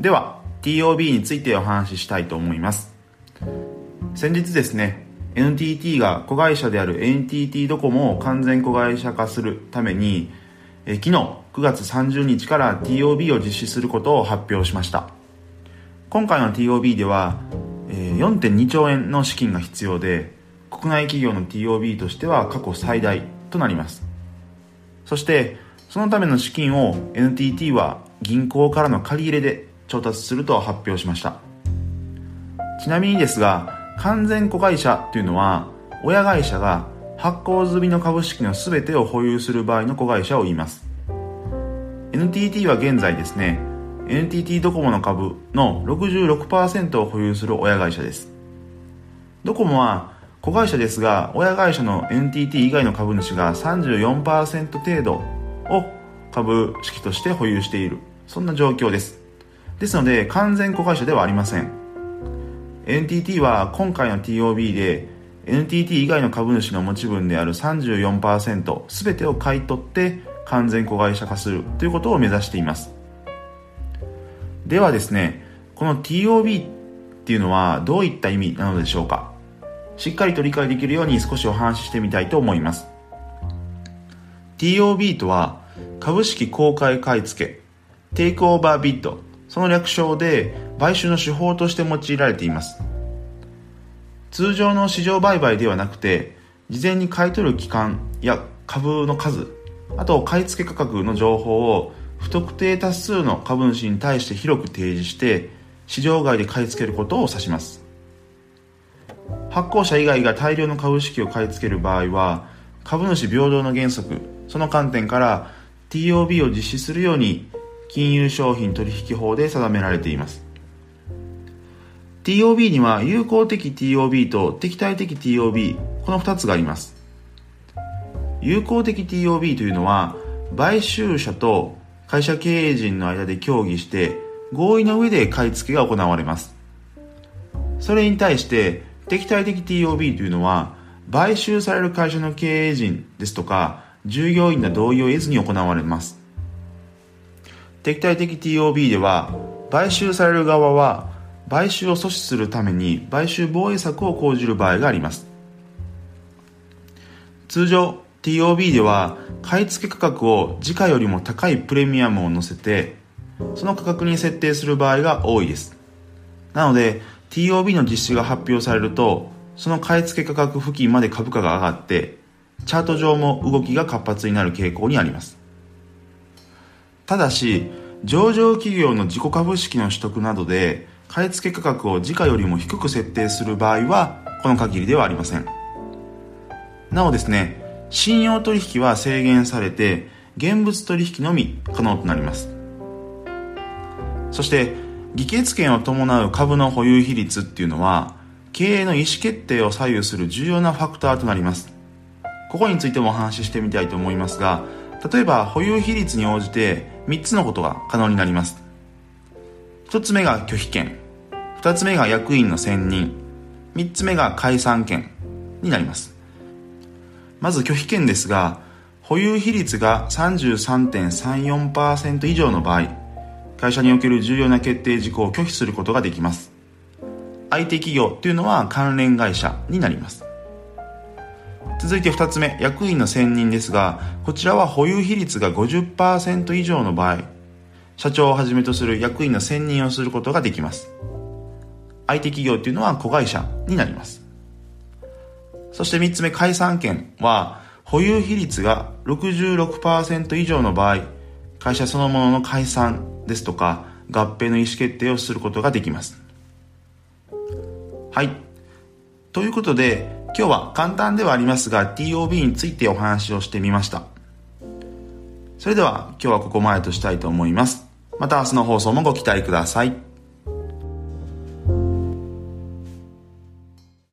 では TOB についてお話ししたいと思います。先日ですね NTT が子会社である NTT ドコモを完全子会社化するためにえ昨日9月30日から TOB を実施することを発表しました。今回の TOB では4.2兆円の資金が必要で国内企業の TOB としては過去最大となります。そしてそのための資金を NTT は銀行からの借り入れで調達すると発表しました。ちなみにですが完全子会社というのは親会社が発行済みの株式の全てを保有する場合の子会社を言います。NTT は現在ですね NTT ドコモの株の66%を保有する親会社です。ドコモは子会社ですが親会社の NTT 以外の株主が34%程度を株式として保有している。そんな状況です。ですので完全子会社ではありません。NTT は今回の TOB で NTT 以外の株主の持ち分である34%全てを買い取って完全子会社化するということを目指しています。ではですねこの TOB っていうのはどういった意味なのでしょうか。しっかりと理解できるように少しお話ししてみたいと思います。TOB とは株式公開買い付けテイクオーバービッドその略称で買収の手法として用いられています。通常の市場売買ではなくて事前に買い取る期間や株の数あと買い付け価格の情報を不特定多数の株主に対して広く提示して市場外で買い付けることを指します。発行者以外が大量の株式を買い付ける場合は株主平等の原則その観点から TOB を実施するように金融商品取引法で定められています。TOB には有効的 TOB と敵対的 TOB この2つがあります。有効的 TOB というのは買収者と会社経営陣の間で協議して合意の上で買い付けが行われます。それに対して敵対的 TOB というのは買収される会社の経営陣ですとか従業員の同意を得ずに行われます。敵対的 TOB では買収される側は買収を阻止するために買収防衛策を講じる場合があります。通常 TOB では買い付け価格を時価よりも高いプレミアムを乗せてその価格に設定する場合が多いです。なので TOB の実施が発表されるとその買い付け価格付近まで株価が上がってチャート上も動きが活発になる傾向にあります。ただし上場企業の自己株式の取得などで買い付け価格を時価よりも低く設定する場合はこの限りではありません。なおですね信用取引は制限されて現物取引のみ可能となります。そして議決権を伴う株の保有比率っていうのは経営の意思決定を左右する重要なファクターとなります。ここについてもお話ししてみたいと思いますが例えば保有比率に応じて3つのことが可能になります。1つ目が拒否権。2つ目が役員の選任。3つ目が解散権になります。まず拒否権ですが保有比率が33.34%以上の場合会社における重要な決定事項を拒否することができます。相手企業というのは関連会社になります。続いて2つ目役員の選任ですがこちらは保有比率が50%以上の場合社長をはじめとする役員の選任をすることができます。相手企業というのは子会社になります。そして3つ目解散権は保有比率が66%以上の場合会社そのものの解散ですとか合併の意思決定をすることができます。はい。ということで今日は簡単ではありますが TOB についてお話をしてみました。それでは今日はここまでとしたいと思います。また明日の放送もご期待ください。